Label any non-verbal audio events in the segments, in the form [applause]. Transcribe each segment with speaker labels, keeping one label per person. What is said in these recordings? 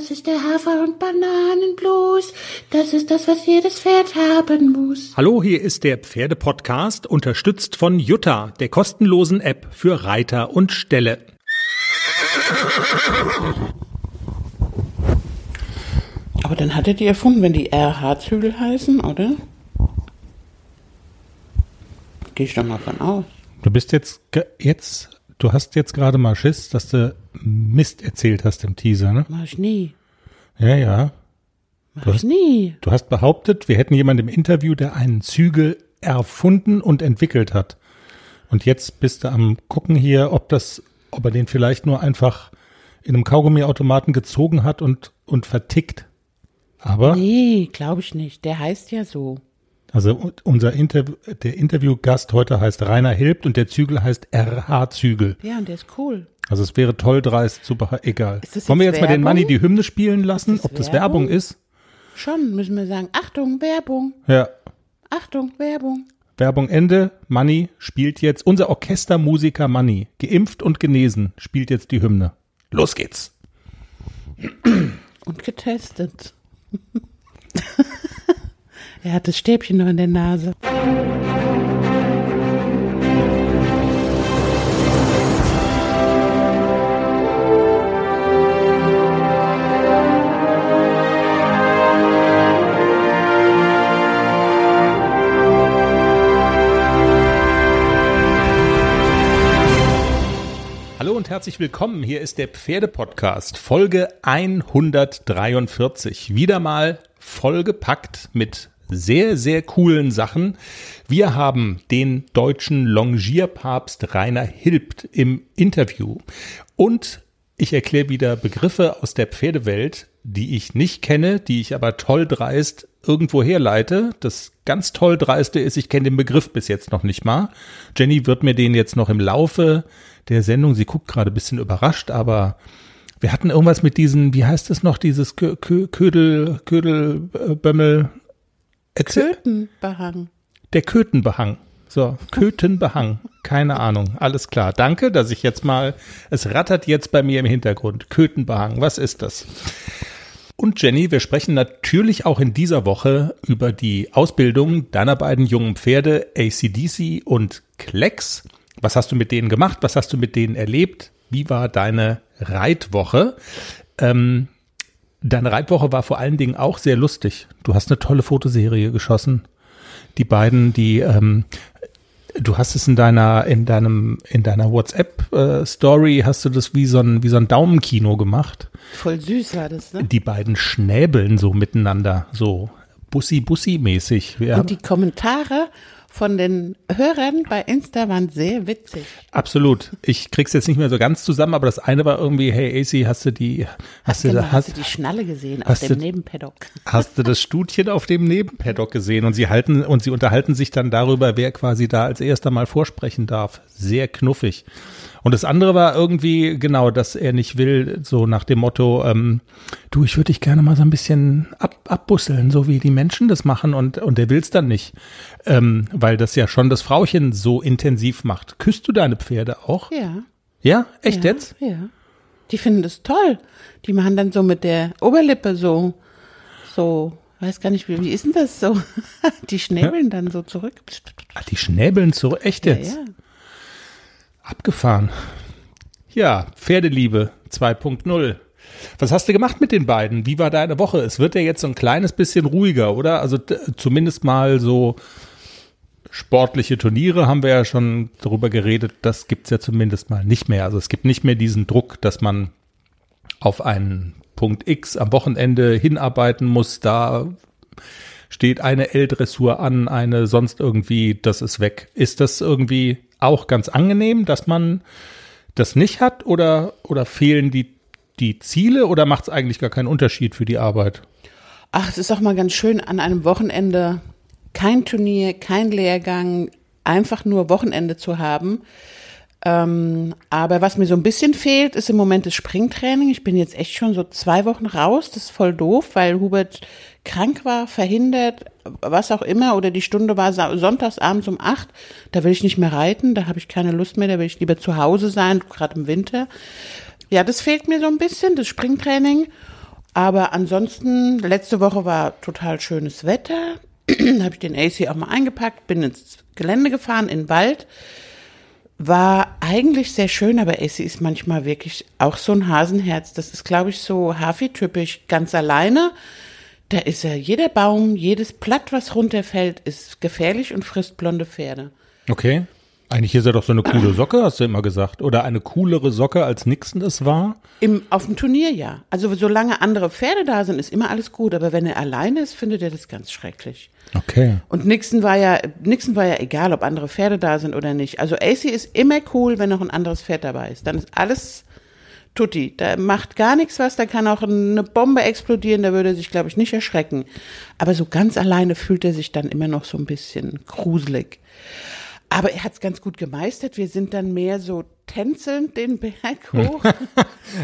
Speaker 1: Das ist der Hafer- und Bananenblues. Das ist das, was jedes Pferd haben muss.
Speaker 2: Hallo, hier ist der Pferdepodcast, unterstützt von Jutta, der kostenlosen App für Reiter und Ställe.
Speaker 3: Aber dann hat er die erfunden, wenn die RH-Zügel heißen, oder? Gehe ich doch mal von aus.
Speaker 2: Du bist jetzt, jetzt, du hast jetzt gerade mal Schiss, dass du Mist erzählt hast im Teaser, ne?
Speaker 3: Mach ich nie.
Speaker 2: Ja, ja.
Speaker 3: Mach
Speaker 2: Du
Speaker 3: ich
Speaker 2: hast-
Speaker 3: nie.
Speaker 2: Du hast behauptet, wir hätten jemanden im Interview, der einen Zügel erfunden und entwickelt hat. Und jetzt bist du am gucken hier, ob das, ob er den vielleicht nur einfach in einem Kaugummiautomaten gezogen hat und, und vertickt. Aber,
Speaker 3: Nee, glaube ich nicht. Der heißt ja so.
Speaker 2: Also unser Interview, der Interviewgast heute heißt Rainer Hilbt und der Zügel heißt RH Zügel.
Speaker 3: Ja, und der ist cool.
Speaker 2: Also es wäre toll dreist, super, egal. Wollen wir
Speaker 3: jetzt
Speaker 2: jetzt mal den
Speaker 3: Werbung?
Speaker 2: Manni die Hymne spielen lassen,
Speaker 3: das
Speaker 2: ob das
Speaker 3: Werbung?
Speaker 2: Werbung ist?
Speaker 3: Schon müssen wir sagen, Achtung, Werbung,
Speaker 2: Ja.
Speaker 3: Achtung, Werbung.
Speaker 2: Werbung Ende. Manni spielt jetzt, unser Orchestermusiker Manni, geimpft und genesen, spielt jetzt die Hymne. Los geht's.
Speaker 3: Und getestet. [laughs] er hat das Stäbchen noch in der Nase.
Speaker 2: Hallo und herzlich willkommen. Hier ist der Pferdepodcast, Folge 143. Wieder mal vollgepackt mit sehr, sehr coolen Sachen. Wir haben den deutschen Longierpapst Rainer Hilbt im Interview. Und ich erkläre wieder Begriffe aus der Pferdewelt, die ich nicht kenne, die ich aber toll dreist irgendwo herleite. Das ganz toll dreiste ist, ich kenne den Begriff bis jetzt noch nicht mal. Jenny wird mir den jetzt noch im Laufe der Sendung, sie guckt gerade ein bisschen überrascht, aber wir hatten irgendwas mit diesen, wie heißt es noch, dieses Kö Kö Ködel, Ködel, äh, Erzähl-
Speaker 3: Kötenbehang.
Speaker 2: der Kötenbehang. So, Kötenbehang. Keine Ahnung. Alles klar. Danke, dass ich jetzt mal, es rattert jetzt bei mir im Hintergrund. Kötenbehang. Was ist das? Und Jenny, wir sprechen natürlich auch in dieser Woche über die Ausbildung deiner beiden jungen Pferde ACDC und Klecks. Was hast du mit denen gemacht? Was hast du mit denen erlebt? Wie war deine Reitwoche? Ähm, deine Reitwoche war vor allen Dingen auch sehr lustig. Du hast eine tolle Fotoserie geschossen. Die beiden, die ähm, du hast es in deiner in deinem in deiner WhatsApp äh, Story hast du das wie so ein wie so ein Daumenkino gemacht.
Speaker 3: Voll süß war das, ne?
Speaker 2: Die beiden schnäbeln so miteinander, so Bussi Bussi mäßig. Ja,
Speaker 3: Und die Kommentare von den Hörern bei Insta waren sehr witzig.
Speaker 2: absolut. Ich krieg's jetzt nicht mehr so ganz zusammen, aber das eine war irgendwie, hey AC, hast du die hast, du
Speaker 3: Genau,
Speaker 2: da,
Speaker 3: hast du
Speaker 2: hast,
Speaker 3: die Schnalle gesehen auf
Speaker 2: hast
Speaker 3: dem
Speaker 2: du-
Speaker 3: Nebenpaddock?
Speaker 2: hast du das Studchen auf dem Nebenpaddock gesehen und sie halten und sie unterhalten sich dann darüber, wer quasi da als erster mal vorsprechen darf. Sehr knuffig. Und das andere war irgendwie, genau, dass er nicht will, so nach dem Motto, ähm, du, ich würde dich gerne mal so ein bisschen ab, abbusseln, so wie die Menschen das machen und, und er will's dann nicht. Ähm, weil das ja schon das Frauchen so intensiv macht. Küsst du deine Pferde auch?
Speaker 3: Ja.
Speaker 2: Ja? Echt
Speaker 3: ja,
Speaker 2: jetzt?
Speaker 3: Ja. Die finden das toll. Die machen dann so mit der Oberlippe so, so, weiß gar nicht, wie, wie ist denn das so? [laughs] Die schnäbeln dann so zurück.
Speaker 2: Ah, die schnäbeln so, echt
Speaker 3: Ja,
Speaker 2: jetzt?
Speaker 3: ja.
Speaker 2: Abgefahren. Ja, Pferdeliebe 2.0. Was hast du gemacht mit den beiden? Wie war deine Woche? Es wird ja jetzt so ein kleines bisschen ruhiger, oder? Also zumindest mal so sportliche Turniere haben wir ja schon darüber geredet. Das gibt's ja zumindest mal nicht mehr. Also es gibt nicht mehr diesen Druck, dass man auf einen Punkt X am Wochenende hinarbeiten muss. Da steht eine L-Dressur an, eine sonst irgendwie, das ist weg. Ist das irgendwie auch ganz angenehm, dass man das nicht hat oder, oder fehlen die, die Ziele oder macht es eigentlich gar keinen Unterschied für die Arbeit?
Speaker 3: Ach, es ist auch mal ganz schön an einem Wochenende kein Turnier, kein Lehrgang, einfach nur Wochenende zu haben. Ähm, aber was mir so ein bisschen fehlt, ist im Moment das Springtraining. Ich bin jetzt echt schon so zwei Wochen raus. Das ist voll doof, weil Hubert krank war, verhindert, was auch immer. Oder die Stunde war sa- sonntags abends um acht. Da will ich nicht mehr reiten. Da habe ich keine Lust mehr. Da will ich lieber zu Hause sein, gerade im Winter. Ja, das fehlt mir so ein bisschen, das Springtraining. Aber ansonsten, letzte Woche war total schönes Wetter. da [clears throat] habe ich den AC auch mal eingepackt, bin ins Gelände gefahren, in den Wald. War eigentlich sehr schön, aber AC ist manchmal wirklich auch so ein Hasenherz. Das ist, glaube ich, so Hafi-typisch ganz alleine. Da ist er, jeder Baum, jedes Blatt, was runterfällt, ist gefährlich und frisst blonde Pferde.
Speaker 2: Okay. Eigentlich ist er doch so eine coole Socke, hast du immer gesagt. Oder eine coolere Socke, als Nixon es war.
Speaker 3: Im, auf dem Turnier ja. Also solange andere Pferde da sind, ist immer alles gut. Aber wenn er alleine ist, findet er das ganz schrecklich.
Speaker 2: Okay.
Speaker 3: Und Nixon war ja, Nixon war ja egal, ob andere Pferde da sind oder nicht. Also AC ist immer cool, wenn noch ein anderes Pferd dabei ist. Dann ist alles tutti. Da macht gar nichts was, da kann auch eine Bombe explodieren, da würde er sich, glaube ich, nicht erschrecken. Aber so ganz alleine fühlt er sich dann immer noch so ein bisschen gruselig. Aber er hat es ganz gut gemeistert. Wir sind dann mehr so tänzelnd den Berg hoch. [laughs]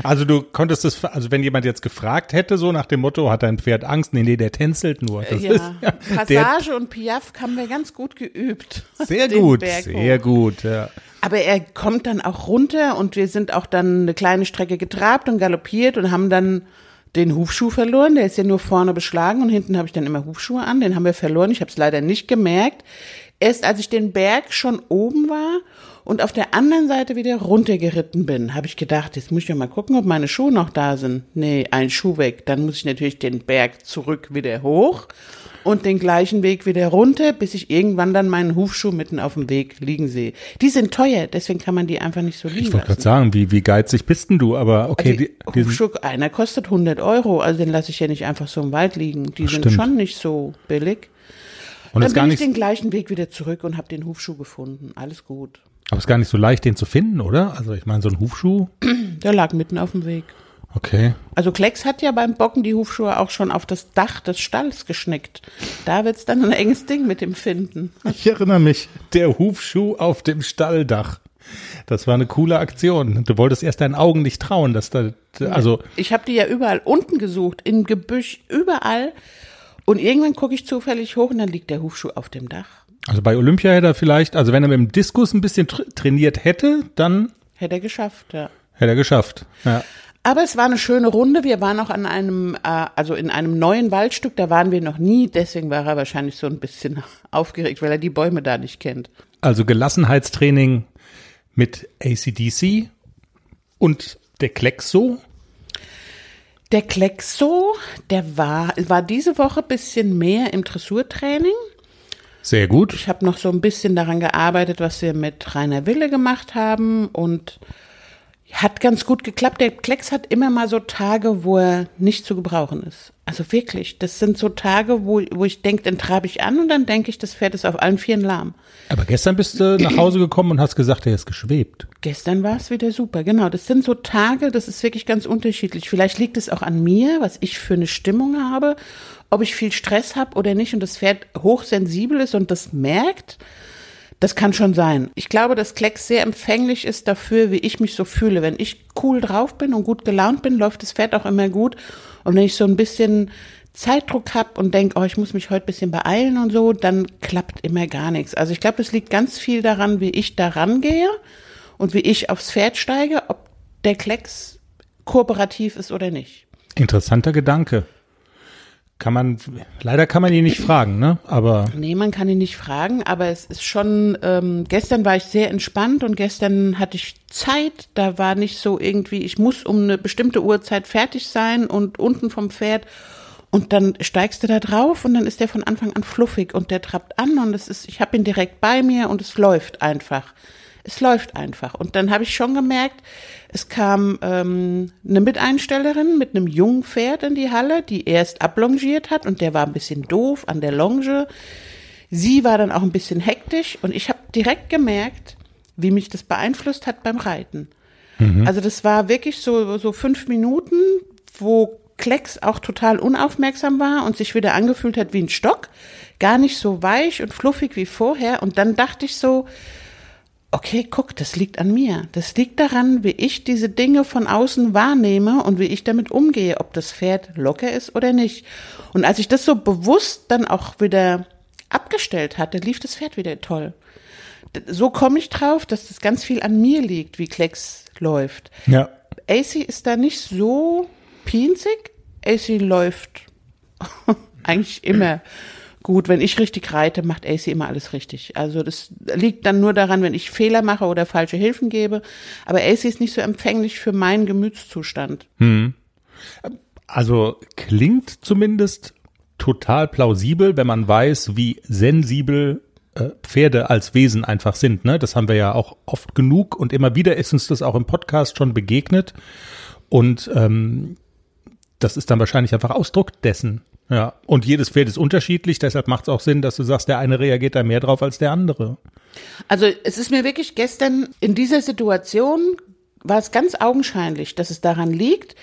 Speaker 2: Also du konntest es, also wenn jemand jetzt gefragt hätte, so nach dem Motto, hat dein Pferd Angst? Nee, nee, der tänzelt nur. Das
Speaker 3: ja,
Speaker 2: ist, ja,
Speaker 3: Passage und Piaf haben wir ganz gut geübt.
Speaker 2: sehr gut, sehr gut, ja.
Speaker 3: Aber er kommt dann auch runter und wir sind auch dann eine kleine Strecke getrabt und galoppiert und haben dann den Hufschuh verloren. Der ist ja nur vorne beschlagen und hinten habe ich dann immer Hufschuhe an. Den haben wir verloren. Ich habe es leider nicht gemerkt. Erst als ich den Berg schon oben war und auf der anderen Seite wieder runtergeritten bin, habe ich gedacht, jetzt muss ich ja mal gucken, ob meine Schuhe noch da sind. Nee, ein Schuh weg. Dann muss ich natürlich den Berg zurück wieder hoch und den gleichen Weg wieder runter, bis ich irgendwann dann meinen Hufschuh mitten auf dem Weg liegen sehe. Die sind teuer, deswegen kann man die einfach nicht so liegen
Speaker 2: Ich wollte gerade sagen, wie, wie geizig bist denn du? Aber okay,
Speaker 3: Also,
Speaker 2: die, die
Speaker 3: Hufschuh, einer kostet 100 Euro, also den lasse ich ja nicht einfach so im Wald liegen. Die sind
Speaker 2: Stimmt.
Speaker 3: schon nicht so billig.
Speaker 2: und
Speaker 3: Dann bin ich den gleichen Weg wieder zurück und habe den Hufschuh gefunden. Alles gut.
Speaker 2: Aber ist gar nicht so leicht, den zu finden, oder? Also ich meine, so ein Hufschuh, [clears throat]
Speaker 3: Der lag mitten auf dem Weg.
Speaker 2: okay.
Speaker 3: Also Klecks hat ja beim Bocken die Hufschuhe auch schon auf das Dach des Stalls geschnickt. Da wird's dann ein enges Ding mit dem Finden. [laughs]
Speaker 2: Ich erinnere mich, der Hufschuh auf dem Stalldach. Das war eine coole Aktion. Du wolltest erst deinen Augen nicht trauen, dass da, also
Speaker 3: Ich habe die ja überall unten gesucht, im Gebüsch, überall. Und irgendwann gucke ich zufällig hoch und dann liegt der Hufschuh auf dem Dach.
Speaker 2: Also bei Olympia hätte er vielleicht, also wenn er mit dem Diskus ein bisschen tr trainiert hätte, dann
Speaker 3: Hätte er geschafft, ja.
Speaker 2: hätte er geschafft. Ja.
Speaker 3: Aber es war eine schöne Runde. Wir waren auch an einem, äh, also in einem neuen Waldstück, da waren wir noch nie. Deswegen war er wahrscheinlich so ein bisschen [laughs] aufgeregt, weil er die Bäume da nicht kennt.
Speaker 2: Also Gelassenheitstraining mit ACDC und der Klexo.
Speaker 3: Der Klexo, der war, war diese Woche bisschen mehr im Dressurtraining.
Speaker 2: Sehr gut.
Speaker 3: Ich habe noch so ein bisschen daran gearbeitet, was wir mit Rainer Wille gemacht haben und hat ganz gut geklappt. Der Klecks hat immer mal so Tage, wo er nicht zu gebrauchen ist. Also wirklich, das sind so Tage, wo, wo ich denke, dann treibe ich an und dann denke ich, das Pferd ist auf allen Vieren lahm.
Speaker 2: Aber gestern bist du nach Hause gekommen und hast gesagt, er ist geschwebt.
Speaker 3: Gestern war es wieder super, genau. Das sind so Tage, das ist wirklich ganz unterschiedlich. Vielleicht liegt es auch an mir, was ich für eine Stimmung habe, ob ich viel Stress habe oder nicht und das Pferd hochsensibel ist und das merkt. Das kann schon sein. Ich glaube, dass Klecks sehr empfänglich ist dafür, wie ich mich so fühle. Wenn ich cool drauf bin und gut gelaunt bin, läuft das Pferd auch immer gut. Und wenn ich so ein bisschen Zeitdruck habe und denke, oh, ich muss mich heute ein bisschen beeilen und so, dann klappt immer gar nichts. Also ich glaube, es liegt ganz viel daran, wie ich da rangehe und wie ich aufs Pferd steige, ob der Klecks kooperativ ist oder nicht.
Speaker 2: Interessanter Gedanke. Kann man, leider kann man ihn nicht fragen, ne? Aber
Speaker 3: Nee, man kann ihn nicht fragen, aber es ist schon, ähm, gestern war ich sehr entspannt und gestern hatte ich Zeit, da war nicht so irgendwie, ich muss um eine bestimmte Uhrzeit fertig sein und unten vom Pferd und dann steigst du da drauf und dann ist der von Anfang an fluffig und der trappt an und es ist, ich habe ihn direkt bei mir und es läuft einfach. Es läuft einfach. Und dann habe ich schon gemerkt, es kam ähm, eine Miteinstellerin mit einem jungen Pferd in die Halle, die erst ablongiert hat und der war ein bisschen doof an der Longe. Sie war dann auch ein bisschen hektisch und ich habe direkt gemerkt, wie mich das beeinflusst hat beim Reiten. Also das war wirklich so, so fünf Minuten, wo Klecks auch total unaufmerksam war und sich wieder angefühlt hat wie ein Stock. Gar nicht so weich und fluffig wie vorher. Und dann dachte ich so, okay, guck, das liegt an mir. Das liegt daran, wie ich diese Dinge von außen wahrnehme und wie ich damit umgehe, ob das Pferd locker ist oder nicht. Und als ich das so bewusst dann auch wieder abgestellt hatte, lief das Pferd wieder toll. So komme ich drauf, dass das ganz viel an mir liegt, wie Klecks läuft.
Speaker 2: ja,
Speaker 3: AC ist da nicht so pinzig. AC läuft [laughs] eigentlich immer gut. Wenn ich richtig reite, macht AC immer alles richtig. Also das liegt dann nur daran, wenn ich Fehler mache oder falsche Hilfen gebe. Aber AC ist nicht so empfänglich für meinen Gemütszustand.
Speaker 2: Also klingt zumindest total plausibel, wenn man weiß, wie sensibel äh, Pferde als Wesen einfach sind. Ne? Das haben wir ja auch oft genug und immer wieder ist uns das auch im Podcast schon begegnet. Und ähm, das ist dann wahrscheinlich einfach Ausdruck dessen. Ja, und jedes Pferd ist unterschiedlich, deshalb macht es auch Sinn, dass du sagst, der eine reagiert da mehr drauf als der andere.
Speaker 3: Also es ist mir wirklich gestern in dieser Situation war es ganz augenscheinlich, dass es daran liegt,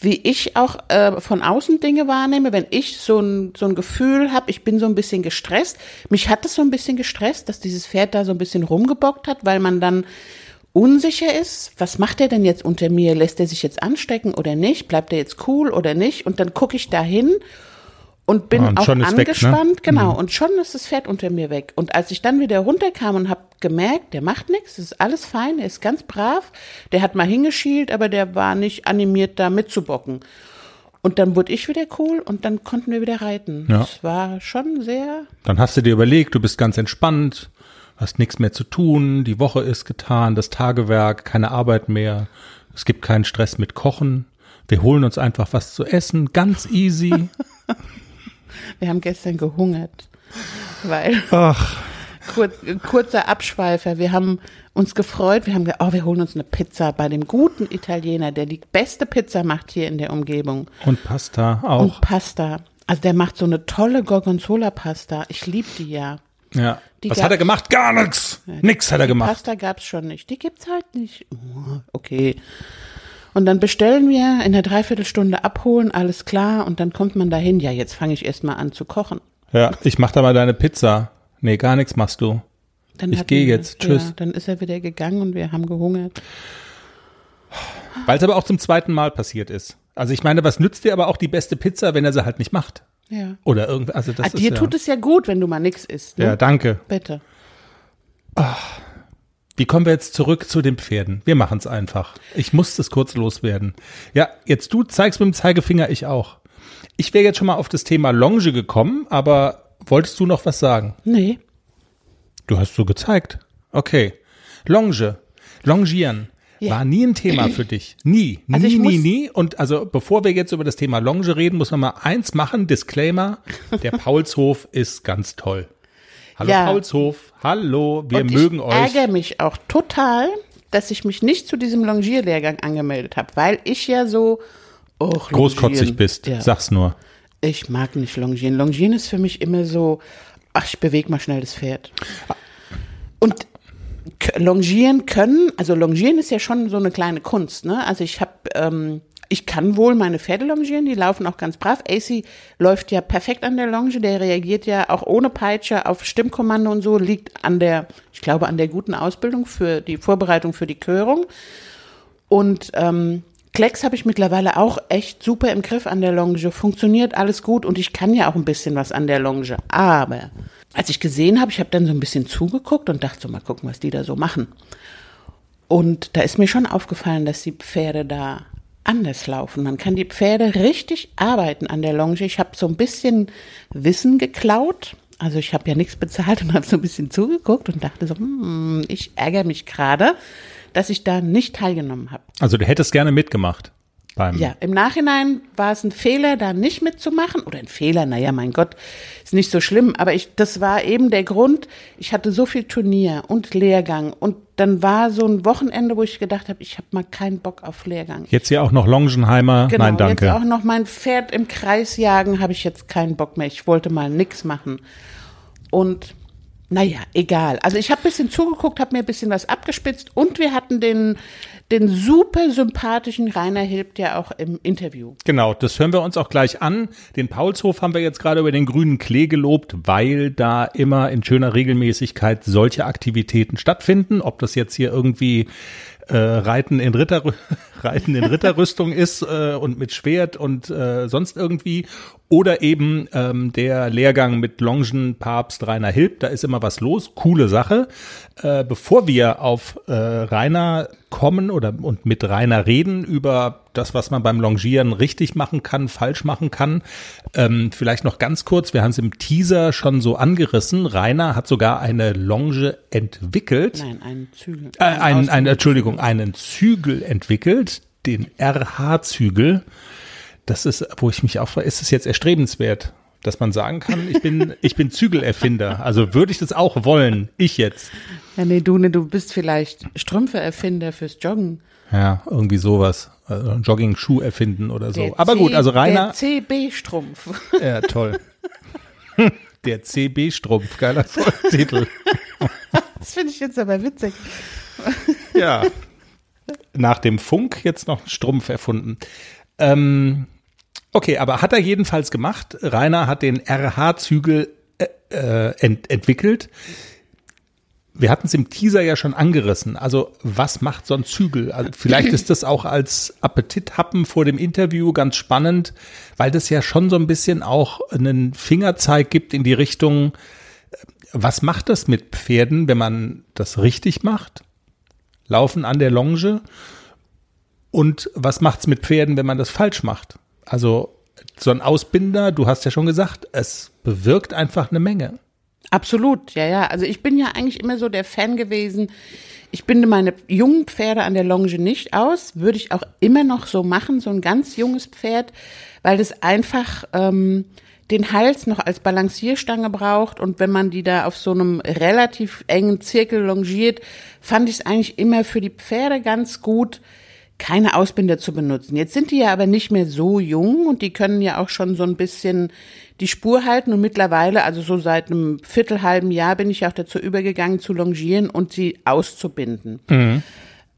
Speaker 3: wie ich auch äh, von außen Dinge wahrnehme, wenn ich so ein, so ein Gefühl habe, ich bin so ein bisschen gestresst. Mich hat es so ein bisschen gestresst, dass dieses Pferd da so ein bisschen rumgebockt hat, weil man dann unsicher ist, was macht er denn jetzt unter mir? Lässt er sich jetzt anstecken oder nicht? Bleibt er jetzt cool oder nicht? Und dann gucke ich da hin und bin
Speaker 2: Ah, und
Speaker 3: auch
Speaker 2: ist weg, ne?
Speaker 3: angespannt, genau. Und schon ist das Pferd unter mir weg. Und als ich dann wieder runterkam und habe gemerkt, der macht nichts, ist alles fein, er ist ganz brav, der hat mal hingeschielt, aber der war nicht animiert, da mitzubocken. Und dann wurde ich wieder cool und dann konnten wir wieder reiten.
Speaker 2: Ja.
Speaker 3: Das war schon sehr,
Speaker 2: Dann hast du dir überlegt, du bist ganz entspannt, hast nichts mehr zu tun, die Woche ist getan, das Tagewerk, keine Arbeit mehr, es gibt keinen Stress mit Kochen. Wir holen uns einfach was zu essen, ganz easy. [laughs]
Speaker 3: wir haben gestern gehungert, weil
Speaker 2: Ach,
Speaker 3: Kur kurzer Abschweifer. Wir haben uns gefreut. Wir haben gesagt, oh, wir holen uns eine Pizza bei dem guten Italiener, der die beste Pizza macht hier in der Umgebung.
Speaker 2: und Pasta auch.
Speaker 3: Und Pasta. Also der macht so eine tolle Gorgonzola-Pasta. Ich liebe die ja.
Speaker 2: Ja.
Speaker 3: die
Speaker 2: Was hat er gemacht? Gar nichts. Nix hat er gemacht.
Speaker 3: Pasta gab's schon nicht. Die gibt's halt nicht. Oh, okay. Und dann bestellen wir, in der Dreiviertelstunde abholen, alles klar. Und dann kommt man dahin. Ja, jetzt fange ich erst mal an zu kochen.
Speaker 2: Ja, ich mach da mal deine Pizza. Nee, gar nichts machst du.
Speaker 3: Dann
Speaker 2: Ich
Speaker 3: hatten
Speaker 2: geh
Speaker 3: wir-
Speaker 2: jetzt. Tschüss.
Speaker 3: Ja, dann ist er wieder gegangen und wir haben gehungert.
Speaker 2: Weil es aber auch zum zweiten Mal passiert ist. Also ich meine, was nützt dir aber auch die beste Pizza, wenn er sie halt nicht macht?
Speaker 3: Ja.
Speaker 2: Oder irgendwie, also das
Speaker 3: Ah,
Speaker 2: ist
Speaker 3: dir
Speaker 2: ja,
Speaker 3: tut es ja gut, wenn du mal nix isst. Ne?
Speaker 2: Ja, danke.
Speaker 3: Bitte.
Speaker 2: Wie kommen wir jetzt zurück zu den Pferden? Wir machen es einfach. Ich muss das kurz loswerden. Ja, jetzt du zeigst mit dem Zeigefinger, ich auch. Ich wäre jetzt schon mal auf das Thema Longe gekommen, aber wolltest du noch was sagen?
Speaker 3: Nee.
Speaker 2: Du hast so gezeigt. Okay. Longe. Longieren.
Speaker 3: Ja.
Speaker 2: War nie ein Thema [clears throat] für dich. Nie. Nie,
Speaker 3: Also ich
Speaker 2: nie, nie. Und also bevor wir jetzt über das Thema Longe reden, muss man mal eins machen. Disclaimer. Der [laughs] Paulshof ist ganz toll. Hallo
Speaker 3: Ja.
Speaker 2: Paulshof. Hallo. Wir
Speaker 3: und
Speaker 2: mögen
Speaker 3: ich
Speaker 2: euch.
Speaker 3: ärgere mich auch total, dass ich mich nicht zu diesem Longierlehrgang angemeldet habe, weil ich ja so och,
Speaker 2: großkotzig bist.
Speaker 3: Ja.
Speaker 2: Sag's nur.
Speaker 3: Ich mag nicht Longieren. Longieren ist für mich immer so, ach, ich bewege mal schnell das Pferd. Und k- Longieren können, also Longieren ist ja schon so eine kleine Kunst, ne? Also ich habe, ähm, ich kann wohl meine Pferde longieren, die laufen auch ganz brav. AC läuft ja perfekt an der Longe, der reagiert ja auch ohne Peitsche auf Stimmkommando und so, liegt an der, ich glaube, an der guten Ausbildung für die Vorbereitung für die Körung. Und ähm, Klecks habe ich mittlerweile auch echt super im Griff an der Longe. Funktioniert alles gut und ich kann ja auch ein bisschen was an der Longe. Aber als ich gesehen habe, ich habe dann so ein bisschen zugeguckt und dachte so, mal gucken, was die da so machen. Und da ist mir schon aufgefallen, dass die Pferde da anders laufen. Man kann die Pferde richtig arbeiten an der Longe. Ich habe so ein bisschen Wissen geklaut. Also ich habe ja nichts bezahlt und habe so ein bisschen zugeguckt und dachte so, hm, ich ärgere mich gerade, dass ich da nicht teilgenommen habe.
Speaker 2: Also du hättest gerne mitgemacht beim
Speaker 3: Ja, im Nachhinein war es ein Fehler, da nicht mitzumachen. Oder ein Fehler, naja, mein Gott, ist nicht so schlimm. Aber ich, das war eben der Grund, ich hatte so viel Turnier und Lehrgang. Und dann war so ein Wochenende, wo ich gedacht habe, ich habe mal keinen Bock auf Lehrgang.
Speaker 2: Jetzt hier auch noch Longenheimer.
Speaker 3: Genau,
Speaker 2: Nein, danke.
Speaker 3: jetzt auch noch mein Pferd im Kreis jagen, habe ich jetzt keinen Bock mehr. Ich wollte mal nix machen. Und naja, egal. Also ich habe ein bisschen zugeguckt, habe mir ein bisschen was abgespitzt und wir hatten den, den super sympathischen Rainer Hilbt ja auch im Interview.
Speaker 2: Genau, das hören wir uns auch gleich an. Den Paulshof haben wir jetzt gerade über den grünen Klee gelobt, weil da immer in schöner Regelmäßigkeit solche Aktivitäten stattfinden. Ob das jetzt hier irgendwie äh, Reiten in Ritter [laughs] Reiten in Ritterrüstung ist äh, und mit Schwert und äh, sonst irgendwie. Oder eben ähm, der Lehrgang mit Longen Papst Rainer Hilb, da ist immer was los, coole Sache. Äh, bevor wir auf äh, Rainer kommen oder und mit Rainer reden über das, was man beim Longieren richtig machen kann, falsch machen kann. Ähm, vielleicht noch ganz kurz, wir haben es im Teaser schon so angerissen. Rainer hat sogar eine Longe entwickelt.
Speaker 3: Nein, einen Zügel.
Speaker 2: Äh, ein, ein, Entschuldigung, einen Zügel entwickelt, den RH-Zügel. Das ist, wo ich mich auch frage, ist es jetzt erstrebenswert? dass man sagen kann, ich bin, ich bin Zügelerfinder. Also würde ich das auch wollen, ich jetzt.
Speaker 3: Ja, nee, du, ne, du bist vielleicht Strümpfe-Erfinder fürs Joggen.
Speaker 2: Ja, irgendwie sowas. Also Jogging-Schuh erfinden oder so.
Speaker 3: Der
Speaker 2: Aber
Speaker 3: C-
Speaker 2: gut, also Rainer.
Speaker 3: Der CB-Strumpf.
Speaker 2: Ja, toll. [laughs] Der CB-Strumpf, geiler Titel. [laughs]
Speaker 3: Das finde ich jetzt aber witzig.
Speaker 2: Ja. Nach dem Funk jetzt noch einen Strumpf erfunden. Ähm, okay, aber hat er jedenfalls gemacht. Rainer hat den RH-Zügel äh, äh, ent entwickelt. Wir hatten es im Teaser ja schon angerissen. Also was macht so ein Zügel? Also vielleicht [clears throat] ist das auch als Appetithappen vor dem Interview ganz spannend, weil das ja schon so ein bisschen auch einen Fingerzeig gibt in die Richtung, äh, was macht das mit Pferden, wenn man das richtig macht? Laufen an der Longe. Und was macht's mit Pferden, wenn man das falsch macht? Also so ein Ausbinder, du hast ja schon gesagt, es bewirkt einfach eine Menge.
Speaker 3: Absolut, ja, ja. Also ich bin ja eigentlich immer so der Fan gewesen. Ich binde meine jungen Pferde an der Longe nicht aus, würde ich auch immer noch so machen, so ein ganz junges Pferd, weil das einfach ähm, den Hals noch als Balancierstange braucht und wenn man die da auf so einem relativ engen Zirkel longiert, fand ich es eigentlich immer für die Pferde ganz gut, keine Ausbinder zu benutzen. Jetzt sind die ja aber nicht mehr so jung und die können ja auch schon so ein bisschen die Spur halten und mittlerweile, also so seit einem viertelhalben Jahr bin ich auch dazu übergegangen zu longieren und sie auszubinden.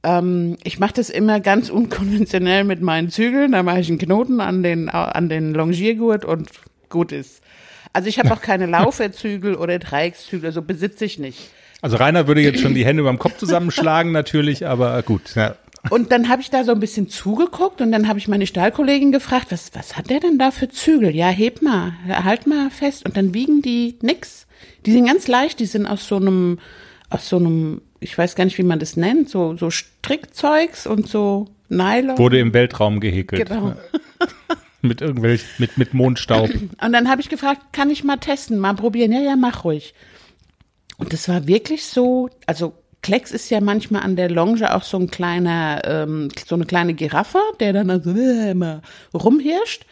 Speaker 3: Ähm, ich mache das immer ganz unkonventionell mit meinen Zügeln, da mache ich einen Knoten an den, an den Longiergurt und gut ist. Also ich habe auch keine [laughs] Lauferzügel oder Dreieckszügel, so besitze ich nicht.
Speaker 2: Also Rainer würde jetzt schon die Hände beim Kopf zusammenschlagen natürlich, aber gut. Ja.
Speaker 3: Und dann habe ich da so ein bisschen zugeguckt und dann habe ich meine Stallkollegin gefragt, was, was hat der denn da für Zügel? Ja, heb mal, halt mal fest. Und dann wiegen die nix. Die sind ganz leicht, die sind aus so einem, aus so einem, ich weiß gar nicht, wie man das nennt, so, so Strickzeugs und so Nylon.
Speaker 2: Wurde im Weltraum gehäkelt.
Speaker 3: Genau. [laughs]
Speaker 2: Mit irgendwelch, mit, mit Mondstaub.
Speaker 3: Und dann habe ich gefragt, kann ich mal testen, mal probieren? Ja, ja, mach ruhig. Und das war wirklich so, also Klecks ist ja manchmal an der Longe auch so ein kleiner, ähm, so eine kleine Giraffe, der dann so äh, immer rumhirscht.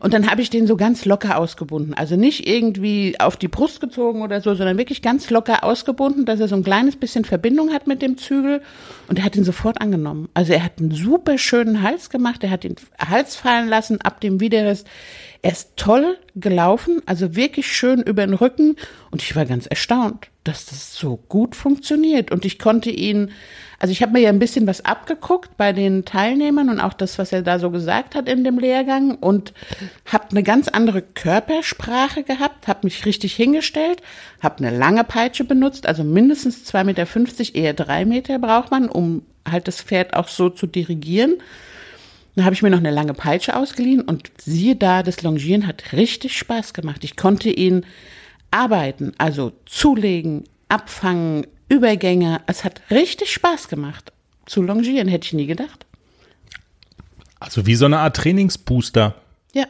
Speaker 3: Und dann habe ich den so ganz locker ausgebunden. Also nicht irgendwie auf die Brust gezogen oder so, sondern wirklich ganz locker ausgebunden, dass er so ein kleines bisschen Verbindung hat mit dem Zügel. Und er hat ihn sofort angenommen. Also er hat einen super schönen Hals gemacht. Er hat den Hals fallen lassen ab dem Widerrist. Er ist toll gelaufen, also wirklich schön über den Rücken. Und ich war ganz erstaunt, dass das so gut funktioniert. Und ich konnte ihn, also ich habe mir ja ein bisschen was abgeguckt bei den Teilnehmern und auch das, was er da so gesagt hat in dem Lehrgang und habe eine ganz andere Körpersprache gehabt, habe mich richtig hingestellt, habe eine lange Peitsche benutzt, also mindestens 2,50 Meter, eher drei Meter braucht man, um halt das Pferd auch so zu dirigieren. Dann habe ich mir noch eine lange Peitsche ausgeliehen und siehe da, das Longieren hat richtig Spaß gemacht. Ich konnte ihn arbeiten, also zulegen, abfangen, Übergänge. Es hat richtig Spaß gemacht. Zu longieren hätte ich nie gedacht.
Speaker 2: Also wie so eine Art Trainingsbooster.
Speaker 3: Ja,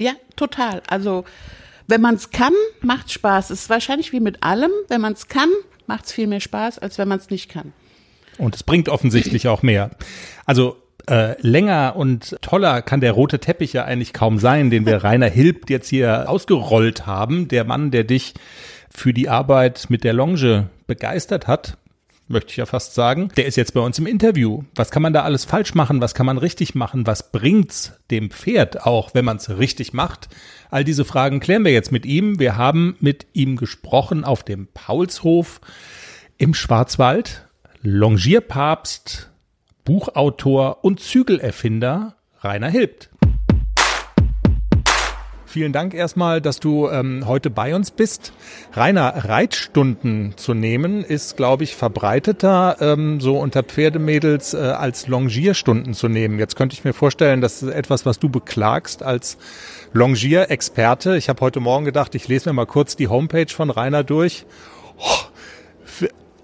Speaker 3: ja, total. Also wenn man es kann, macht Spaß. Es ist wahrscheinlich wie mit allem. Wenn man es kann, macht es viel mehr Spaß, als wenn man es nicht kann.
Speaker 2: Und es bringt offensichtlich auch mehr. Also äh, länger und toller kann der rote Teppich ja eigentlich kaum sein, den wir [laughs] Rainer Hilbt jetzt hier ausgerollt haben. Der Mann, der dich für die Arbeit mit der Longe begeistert hat, möchte ich ja fast sagen. Der ist jetzt bei uns im Interview. Was kann man da alles falsch machen? Was kann man richtig machen? Was bringt's dem Pferd auch, wenn man es richtig macht? All diese Fragen klären wir jetzt mit ihm. Wir haben mit ihm gesprochen auf dem Paulshof im Schwarzwald. Longierpapst, Buchautor und Zügelerfinder Rainer Hilbt. Vielen Dank erstmal, dass du ähm, heute bei uns bist. Rainer, Reitstunden zu nehmen ist, glaube ich, verbreiteter ähm, so unter Pferdemädels äh, als Longierstunden zu nehmen. Jetzt könnte ich mir vorstellen, das ist etwas, was du beklagst als Longierexperte. Ich habe heute Morgen gedacht, ich lese mir mal kurz die Homepage von Rainer durch. Oh,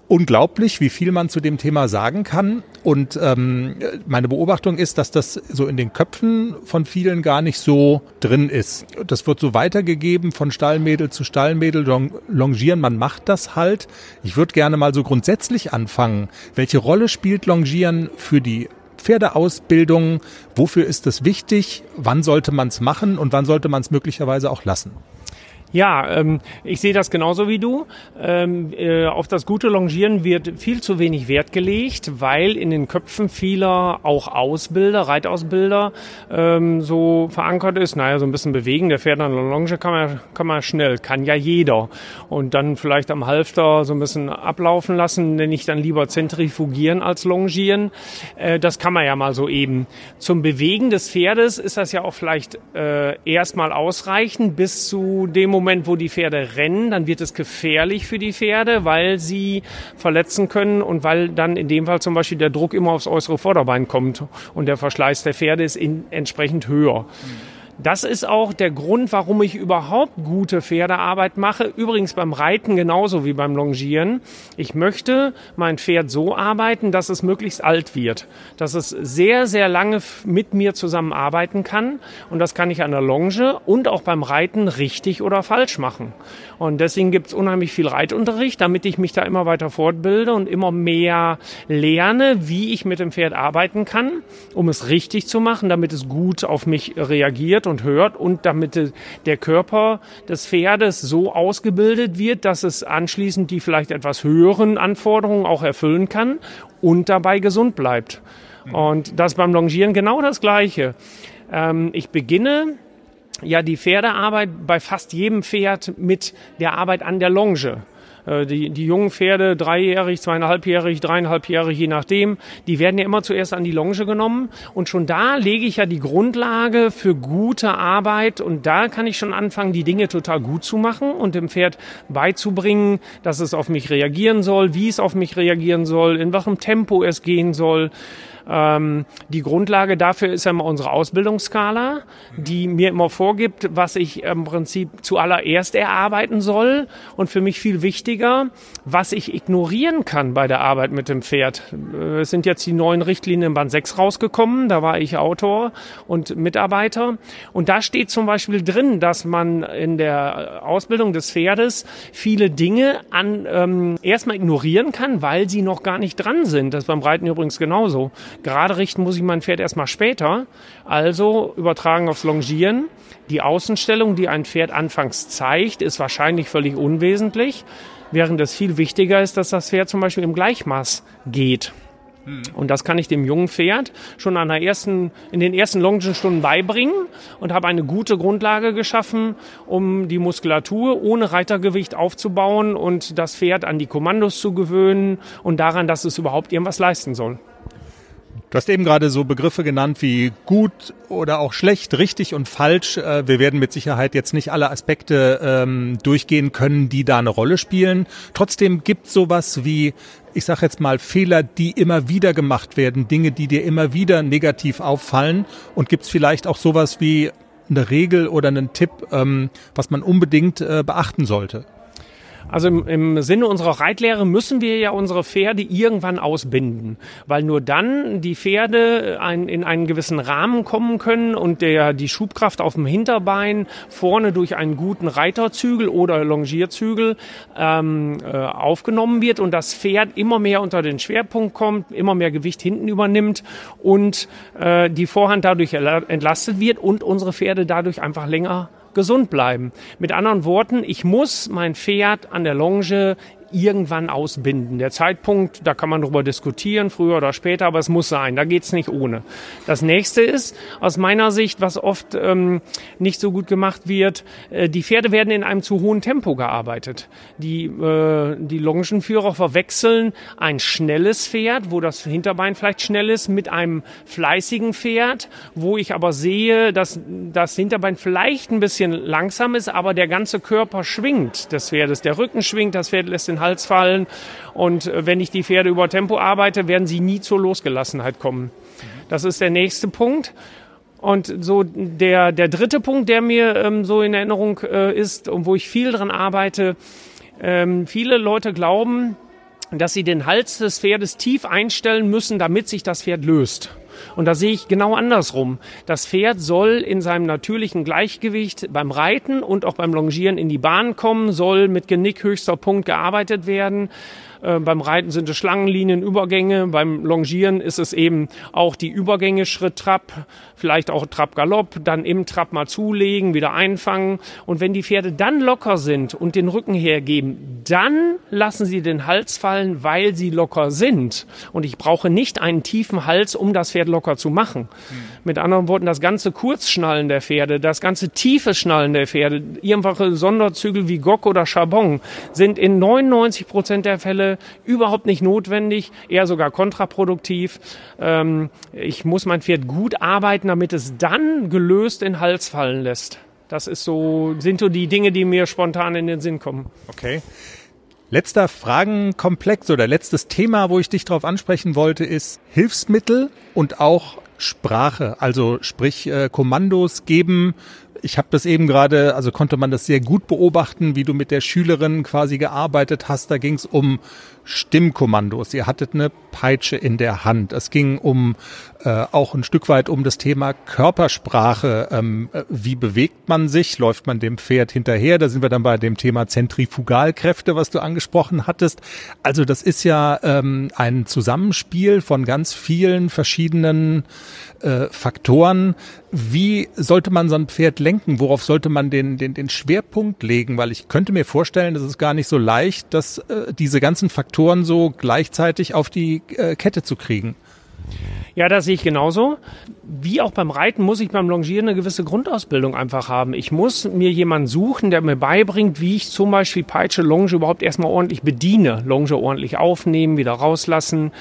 Speaker 2: unglaublich, wie viel man zu dem Thema sagen kann. Und ähm, meine Beobachtung ist, dass das so in den Köpfen von vielen gar nicht so drin ist. Das wird so weitergegeben von Stallmädel zu Stallmädel, longieren, man macht das halt. Ich würde gerne mal so grundsätzlich anfangen. Welche Rolle spielt Longieren für die Pferdeausbildung? Wofür ist es wichtig? Wann sollte man es machen und wann sollte man es möglicherweise auch lassen?
Speaker 4: Ja, ähm, ich sehe das genauso wie du. Ähm, äh, auf das gute Longieren wird viel zu wenig Wert gelegt, weil in den Köpfen vieler auch Ausbilder, Reitausbilder ähm, so verankert ist, naja, so ein bisschen bewegen. Der Pferd an der Longe kann man, kann man schnell, kann ja jeder. Und dann vielleicht am Halfter so ein bisschen ablaufen lassen, nenne ich dann lieber zentrifugieren als longieren. Äh, das kann man ja mal so eben. Zum Bewegen des Pferdes ist das ja auch vielleicht äh, erstmal ausreichend bis zu dem Moment, wo die Pferde rennen, dann wird es gefährlich für die Pferde, weil sie verletzen können und weil dann in dem Fall zum Beispiel der Druck immer aufs äußere Vorderbein kommt und der Verschleiß der Pferde ist in, entsprechend höher. Mhm. Das ist auch der Grund, warum ich überhaupt gute Pferdearbeit mache. Übrigens beim Reiten genauso wie beim Longieren. Ich möchte mein Pferd so arbeiten, dass es möglichst alt wird. Dass es sehr, sehr lange mit mir zusammenarbeiten kann. Und das kann ich an der Longe und auch beim Reiten richtig oder falsch machen. Und deswegen gibt es unheimlich viel Reitunterricht, damit ich mich da immer weiter fortbilde und immer mehr lerne, wie ich mit dem Pferd arbeiten kann, um es richtig zu machen, damit es gut auf mich reagiert und hört und damit der Körper des Pferdes so ausgebildet wird, dass es anschließend die vielleicht etwas höheren Anforderungen auch erfüllen kann und dabei gesund bleibt. Und das beim Longieren genau das Gleiche. Ähm, ich beginne ja die Pferdearbeit bei fast jedem Pferd mit der Arbeit an der Longe. Äh, die, die jungen Pferde, dreijährig, zweieinhalbjährig, dreieinhalbjährig, je nachdem, die werden ja immer zuerst an die Longe genommen. Und schon da lege ich ja die Grundlage für gute Arbeit. Und da kann ich schon anfangen, die Dinge total gut zu machen und dem Pferd beizubringen, dass es auf mich reagieren soll, wie es auf mich reagieren soll, in welchem Tempo es gehen soll. Ähm, die Grundlage dafür ist ja immer unsere Ausbildungsskala, die mir immer vorgibt, was ich im Prinzip zuallererst erarbeiten soll und für mich viel wichtiger, was ich ignorieren kann bei der Arbeit mit dem Pferd. Äh, es sind jetzt die neuen Richtlinien in Band 6 rausgekommen, da war ich Autor und Mitarbeiter und da steht zum Beispiel drin, dass man in der Ausbildung des Pferdes viele Dinge an ähm, erstmal ignorieren kann, weil sie noch gar nicht dran sind. Das ist beim Reiten übrigens genauso. Gerade richten muss ich mein Pferd erstmal später. Also übertragen aufs Longieren. Die Außenstellung, die ein Pferd anfangs zeigt, ist wahrscheinlich völlig unwesentlich, während es viel wichtiger ist, dass das Pferd zum Beispiel im Gleichmaß geht. Und das kann ich dem jungen Pferd schon an der ersten, in den ersten Longenstunden beibringen und habe eine gute Grundlage geschaffen, um die Muskulatur ohne Reitergewicht aufzubauen und das Pferd an die Kommandos zu gewöhnen und daran, dass es überhaupt irgendwas leisten soll.
Speaker 2: Du hast eben gerade so Begriffe genannt wie gut oder auch schlecht, richtig und falsch. Äh, wir werden mit Sicherheit jetzt nicht alle Aspekte ähm, durchgehen können, die da eine Rolle spielen. Trotzdem gibt sowas wie, ich sage jetzt mal, Fehler, die immer wieder gemacht werden, Dinge, die dir immer wieder negativ auffallen. Und gibt es vielleicht auch sowas wie eine Regel oder einen Tipp, ähm, was man unbedingt äh, beachten sollte?
Speaker 4: Also im, im Sinne unserer Reitlehre müssen wir ja unsere Pferde irgendwann ausbinden, weil nur dann die Pferde ein, in einen gewissen Rahmen kommen können und der die Schubkraft auf dem Hinterbein vorne durch einen guten Reiterzügel oder Longierzügel ähm, äh, aufgenommen wird und das Pferd immer mehr unter den Schwerpunkt kommt, immer mehr Gewicht hinten übernimmt und äh, die Vorhand dadurch entlastet wird und unsere Pferde dadurch einfach länger gesund bleiben. Mit anderen Worten, ich muss mein Pferd an der Longe irgendwann ausbinden. Der Zeitpunkt, da kann man darüber diskutieren, früher oder später, aber es muss sein. Da geht's nicht ohne. Das nächste ist, aus meiner Sicht, was oft ähm, nicht so gut gemacht wird, äh, die Pferde werden in einem zu hohen Tempo gearbeitet. Die, äh, die Longenführer verwechseln ein schnelles Pferd, wo das Hinterbein vielleicht schnell ist, mit einem fleißigen Pferd, wo ich aber sehe, dass das Hinterbein vielleicht ein bisschen langsam ist, aber der ganze Körper schwingt des Pferdes. Der Rücken schwingt, das Pferd lässt den Hals fallen. Und äh, wenn ich die Pferde über Tempo arbeite, werden sie nie zur Losgelassenheit kommen. Das ist der nächste Punkt. Und so der, der dritte Punkt, der mir ähm, so in Erinnerung äh, ist und wo ich viel dran arbeite, ähm, viele Leute glauben, dass sie den Hals des Pferdes tief einstellen müssen, damit sich das Pferd löst. Und da sehe ich genau andersrum. Das Pferd soll in seinem natürlichen Gleichgewicht beim Reiten und auch beim Longieren in die Bahn kommen, soll mit Genick höchster Punkt gearbeitet werden. Äh, beim Reiten sind es Schlangenlinien, Übergänge. Beim Longieren ist es eben auch die Übergänge Schritt, Trab, vielleicht auch Trab, Galopp, dann im Trab mal zulegen, wieder einfangen. Und wenn die Pferde dann locker sind und den Rücken hergeben, dann lassen sie den Hals fallen, weil sie locker sind. Und ich brauche nicht einen tiefen Hals, um das Pferd locker zu machen. Mhm. Mit anderen Worten, das ganze Kurzschnallen der Pferde, das ganze tiefe Schnallen der Pferde, irgendwelche Sonderzügel wie Gock oder Chabon sind in 99 Prozent der Fälle überhaupt nicht notwendig, eher sogar kontraproduktiv. Ähm, ich muss mein Pferd gut arbeiten, damit es dann gelöst in den Hals fallen lässt. Das ist so, sind so die Dinge, die mir spontan in den Sinn kommen.
Speaker 2: Okay. Letzter Fragenkomplex oder letztes Thema, wo ich dich darauf ansprechen wollte, ist Hilfsmittel und auch Sprache, also sprich äh, Kommandos geben. Ich habe das eben gerade, also konnte man das sehr gut beobachten, wie du mit der Schülerin quasi gearbeitet hast. Da ging es um Stimmkommandos. Ihr hattet eine Peitsche in der Hand. Es ging um äh, auch ein Stück weit um das Thema Körpersprache. Ähm, äh, wie bewegt man sich? Läuft man dem Pferd hinterher? Da sind wir dann bei dem Thema Zentrifugalkräfte, was du angesprochen hattest. Also das ist ja ähm, ein Zusammenspiel von ganz vielen verschiedenen äh, Faktoren. Wie sollte man so ein Pferd lenken? Worauf sollte man den, den, den Schwerpunkt legen? Weil ich könnte mir vorstellen, das ist gar nicht so leicht, dass äh, diese ganzen Faktoren so gleichzeitig auf die äh, Kette zu kriegen.
Speaker 4: Ja, das sehe ich genauso. Wie auch beim Reiten muss ich beim Longieren eine gewisse Grundausbildung einfach haben. Ich muss mir jemanden suchen, der mir beibringt, wie ich zum Beispiel Peitsche, Longe überhaupt erstmal ordentlich bediene. Longe ordentlich aufnehmen, wieder rauslassen.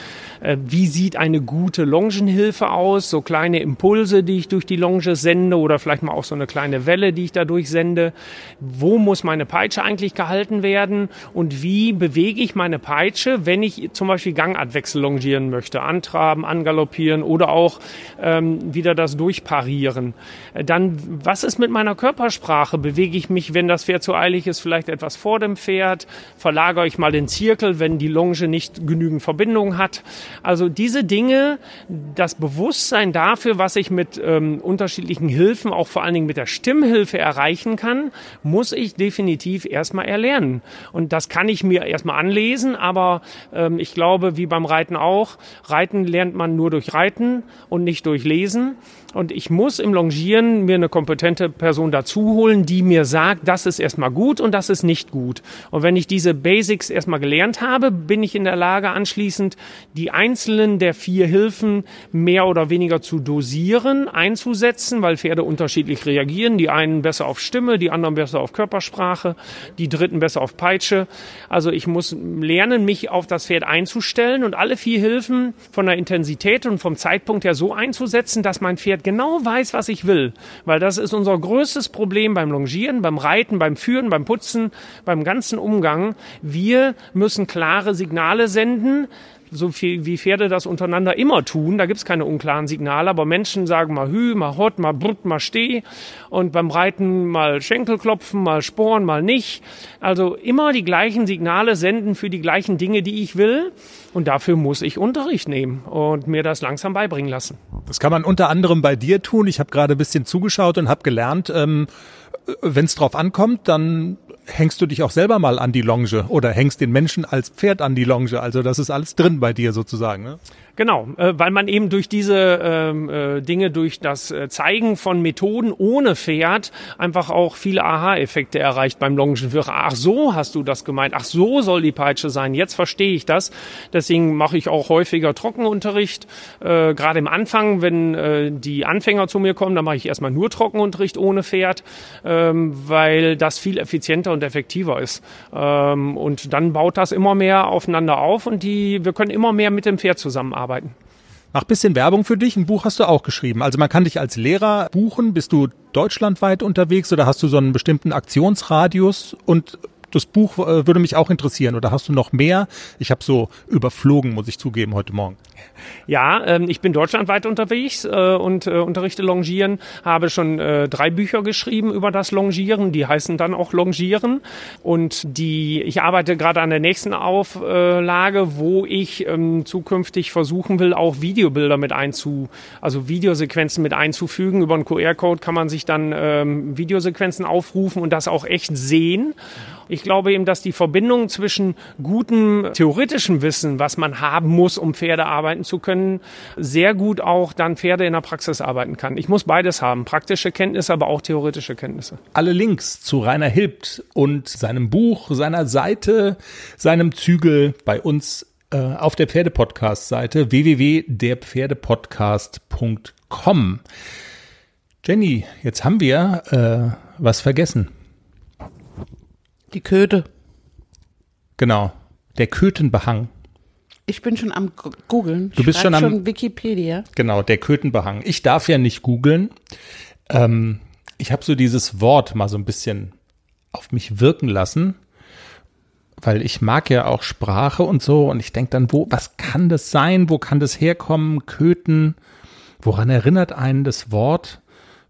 Speaker 4: Äh, wie sieht eine gute Longenhilfe aus? So kleine Impulse, die ich durch die Longe sende oder vielleicht mal auch so eine kleine Welle, die ich dadurch sende. Wo muss meine Peitsche eigentlich gehalten werden? Und wie bewege ich meine Peitsche, wenn ich zum Beispiel Gangartwechsel longieren möchte? Antraben, angaloppieren oder auch ähm, wieder das Durchparieren. Äh, dann, was ist mit meiner Körpersprache? Bewege ich mich, wenn das Pferd zu eilig ist, vielleicht etwas vor dem Pferd? Verlagere ich mal den Zirkel, wenn die Longe nicht genügend Verbindung hat? Also diese Dinge, das Bewusstsein dafür, was ich mit ähm, unterschiedlichen Hilfen, auch vor allen Dingen mit der Stimmhilfe erreichen kann, muss ich definitiv erstmal erlernen. Und das kann ich mir erstmal anlesen, aber ähm, ich glaube, wie beim Reiten auch, Reiten lernt man nur durch Reiten und nicht durch Lesen gewesen. Und ich muss im Longieren mir eine kompetente Person dazu holen, die mir sagt, das ist erstmal gut und das ist nicht gut. Und wenn ich diese Basics erstmal gelernt habe, bin ich in der Lage, anschließend die einzelnen der vier Hilfen mehr oder weniger zu dosieren, einzusetzen, weil Pferde unterschiedlich reagieren. Die einen besser auf Stimme, die anderen besser auf Körpersprache, die dritten besser auf Peitsche. Also ich muss lernen, mich auf das Pferd einzustellen und alle vier Hilfen von der Intensität und vom Zeitpunkt her so einzusetzen, dass mein Pferd genau weiß, was ich will. Weil das ist unser größtes Problem beim Longieren, beim Reiten, beim Führen, beim Putzen, beim ganzen Umgang. Wir müssen klare Signale senden, so viel wie Pferde das untereinander immer tun. Da gibt's keine unklaren Signale, aber Menschen sagen mal Hü, mal Hot, mal Brut, mal Steh und beim Reiten mal Schenkel klopfen, mal Sporen, mal nicht. Also immer die gleichen Signale senden für die gleichen Dinge, die ich will und dafür muss ich Unterricht nehmen und mir das langsam beibringen lassen.
Speaker 2: Das kann man unter anderem bei dir tun. Ich habe gerade ein bisschen zugeschaut und habe gelernt, ähm, wenn es drauf ankommt, dann hängst du dich auch selber mal an die Longe oder hängst den Menschen als Pferd an die Longe. Also das ist alles drin bei dir sozusagen. Ne?
Speaker 4: Genau, äh, weil man eben durch diese ähm, äh, Dinge, durch das äh, Zeigen von Methoden ohne Pferd einfach auch viele Aha-Effekte erreicht beim Longenführer. Ach so hast du das gemeint, ach so soll die Peitsche sein, jetzt verstehe ich das. Deswegen mache ich auch häufiger Trockenunterricht. Äh, Gerade im Anfang, wenn äh, die Anfänger zu mir kommen, dann mache ich erstmal nur Trockenunterricht ohne Pferd, ähm, weil das viel effizienter und effektiver ist. Ähm, und dann baut das immer mehr aufeinander auf und die, wir können immer mehr mit dem Pferd zusammenarbeiten arbeiten.
Speaker 2: Mach bisschen Werbung für dich. Ein Buch hast du auch geschrieben. Also man kann dich als Lehrer buchen. Bist du deutschlandweit unterwegs oder hast du so einen bestimmten Aktionsradius? Und Das Buch äh, würde mich auch interessieren. Oder hast du noch mehr? Ich habe so überflogen, muss ich zugeben, heute Morgen.
Speaker 4: Ja, ähm, ich bin deutschlandweit unterwegs äh, und äh, unterrichte Longieren, habe schon äh, drei Bücher geschrieben über das Longieren, die heißen dann auch Longieren und die ich arbeite gerade an der nächsten Auflage, wo ich ähm, zukünftig versuchen will, auch Videobilder mit einzu, also Videosequenzen mit einzufügen. Über einen QR-Code kann man sich dann ähm, Videosequenzen aufrufen und das auch echt sehen. Ich glaube eben, dass die Verbindung zwischen gutem theoretischem Wissen, was man haben muss, um Pferde arbeiten zu können, sehr gut auch dann Pferde in der Praxis arbeiten kann. Ich muss beides haben, praktische Kenntnisse, aber auch theoretische Kenntnisse.
Speaker 2: Alle Links zu Rainer Hilbt und seinem Buch, seiner Seite, seinem Zügel bei uns äh, auf der Pferdepodcast-Seite www.derpferdepodcast.com. Jenny, jetzt haben wir äh, was vergessen.
Speaker 3: Die Köte.
Speaker 2: Genau. Der Kötenbehang.
Speaker 3: Ich bin schon am googeln.
Speaker 2: Du bist schon am-
Speaker 3: schon Wikipedia.
Speaker 2: Genau, der Kötenbehang. Ich darf ja nicht googeln. Ähm, ich habe so dieses Wort mal so ein bisschen auf mich wirken lassen, weil ich mag ja auch Sprache und so und ich denke dann, wo, was kann das sein? Wo kann das herkommen? Köten. Woran erinnert einen das Wort?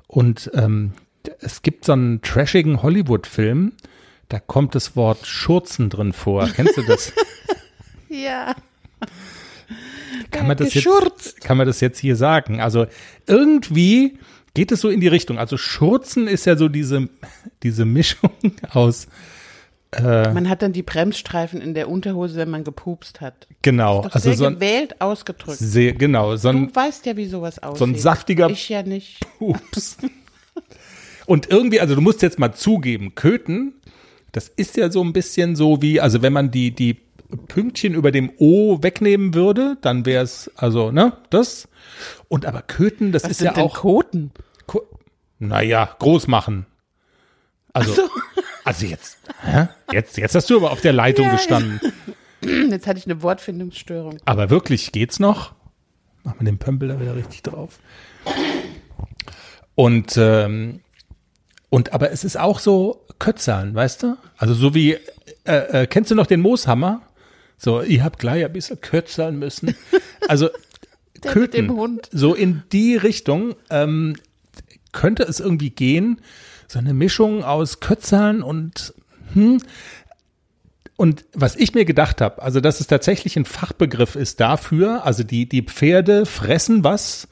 Speaker 2: Und ähm, es gibt so einen trashigen Hollywood-Film, da kommt das Wort Schurzen drin vor. Kennst du das? [laughs]
Speaker 3: Ja.
Speaker 2: kann man das
Speaker 3: Geschurzt.
Speaker 2: jetzt, kann man das jetzt hier sagen? Also irgendwie geht es so in die Richtung. Also Schurzen ist ja so diese, diese Mischung [laughs] aus,
Speaker 3: Man hat dann die Bremsstreifen in der Unterhose, wenn man gepupst hat.
Speaker 2: genau,
Speaker 3: Doch
Speaker 2: also
Speaker 3: sehr
Speaker 2: so ein,
Speaker 3: gewählt ausgedrückt.
Speaker 2: sehr, genau, so ein
Speaker 3: Du weißt ja, wie sowas aussieht.
Speaker 2: so ein saftiger
Speaker 3: Ich ja nicht.
Speaker 2: Pups. Und irgendwie, also du musst jetzt mal zugeben, Köten, das ist ja so ein bisschen so wie, also wenn man die, die Pünktchen über dem O wegnehmen würde, dann wäre es, also, ne, das. Und aber Köten, das
Speaker 3: Was
Speaker 2: ist
Speaker 3: sind
Speaker 2: ja
Speaker 3: denn
Speaker 2: auch.
Speaker 3: Koten?
Speaker 2: Ko- Naja, groß machen. Also, also jetzt, hä? jetzt, jetzt hast du aber auf der Leitung
Speaker 3: Ja,
Speaker 2: gestanden. [clears throat]
Speaker 3: Jetzt hatte ich eine Wortfindungsstörung.
Speaker 2: Aber wirklich, geht's noch? Machen wir den Pömpel da wieder richtig drauf. Und, ähm, und aber es ist auch so Kötzern, weißt du? Also so wie, äh, äh, kennst du noch den Mooshammer? So, ich hab gleich ein bisschen kötzern müssen. [laughs] Also Köten,
Speaker 3: mit dem Hund.
Speaker 2: so in die Richtung ähm, könnte es irgendwie gehen. So eine Mischung aus Kötzern und hm, und was ich mir gedacht habe, also dass es tatsächlich ein Fachbegriff ist dafür, also die, die Pferde fressen was,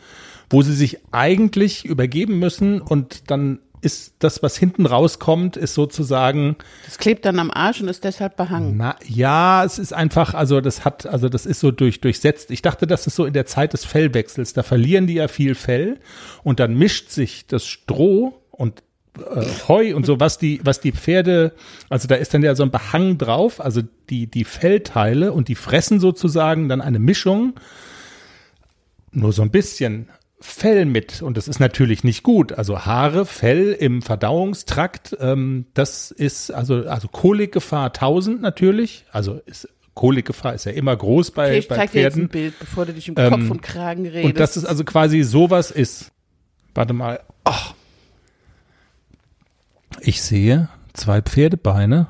Speaker 2: wo sie sich eigentlich übergeben müssen und dann ist das, was hinten rauskommt, ist sozusagen,
Speaker 3: Das klebt dann am Arsch und ist deshalb behangen.
Speaker 2: na ja, es ist einfach, also das hat, also das ist so durch, durchsetzt. Ich dachte, das ist so in der Zeit des Fellwechsels, da verlieren die ja viel Fell und dann mischt sich das Stroh und äh, Heu und so, was die, was die Pferde, also da ist dann ja so ein Behang drauf, also die, die Fellteile und die fressen sozusagen dann eine Mischung, nur so ein bisschen Fell mit und das ist natürlich nicht gut. Also Haare, Fell im Verdauungstrakt, ähm, das ist also, also Kolikgefahr 1000 natürlich, also ist, Kolikgefahr ist ja immer groß bei,
Speaker 3: Okay, ich
Speaker 2: bei
Speaker 3: zeig dir jetzt
Speaker 2: Pferden.
Speaker 3: ein Bild, bevor du dich im
Speaker 2: Ähm,
Speaker 3: Kopf und Kragen redest.
Speaker 2: Und dass es also quasi sowas ist. Warte mal. Ach. Ich sehe zwei Pferdebeine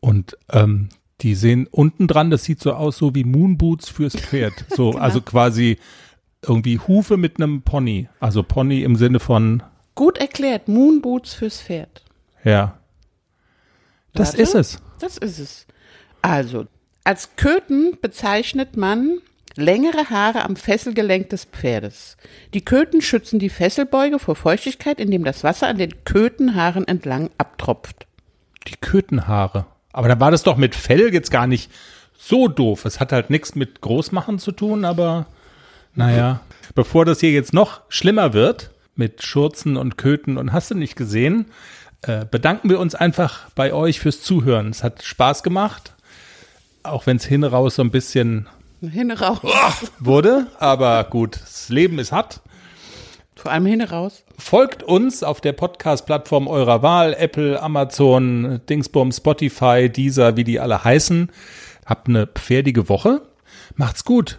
Speaker 2: und ähm, die sehen unten dran, das sieht so aus, so wie Moonboots fürs Pferd. [laughs] So,
Speaker 3: Genau.
Speaker 2: also quasi irgendwie Hufe mit einem Pony. Also Pony im Sinne von,
Speaker 3: Gut erklärt, Moonboots fürs Pferd.
Speaker 2: ja. Das
Speaker 3: Warte.
Speaker 2: ist es.
Speaker 3: Das ist es. Also, als Köten bezeichnet man längere Haare am Fesselgelenk des Pferdes. Die Köten schützen die Fesselbeuge vor Feuchtigkeit, indem das Wasser an den Kötenhaaren entlang abtropft.
Speaker 2: Die Kötenhaare. Aber da war das doch mit Fell jetzt gar nicht so doof. Es hat halt nichts mit Großmachen zu tun, aber naja. Bevor das hier jetzt noch schlimmer wird mit Schurzen und Köten und hast du nicht gesehen, äh, bedanken wir uns einfach bei euch fürs Zuhören. Es hat Spaß gemacht, auch wenn es hin raus so ein bisschen
Speaker 3: Hin raus.
Speaker 2: wurde. Aber gut, das Leben ist hart.
Speaker 3: Vor allem hin raus.
Speaker 2: Folgt uns auf der Podcast-Plattform eurer Wahl, Apple, Amazon, Dingsbum, Spotify, Deezer, wie die alle heißen. Habt eine pferdige Woche. Macht's gut.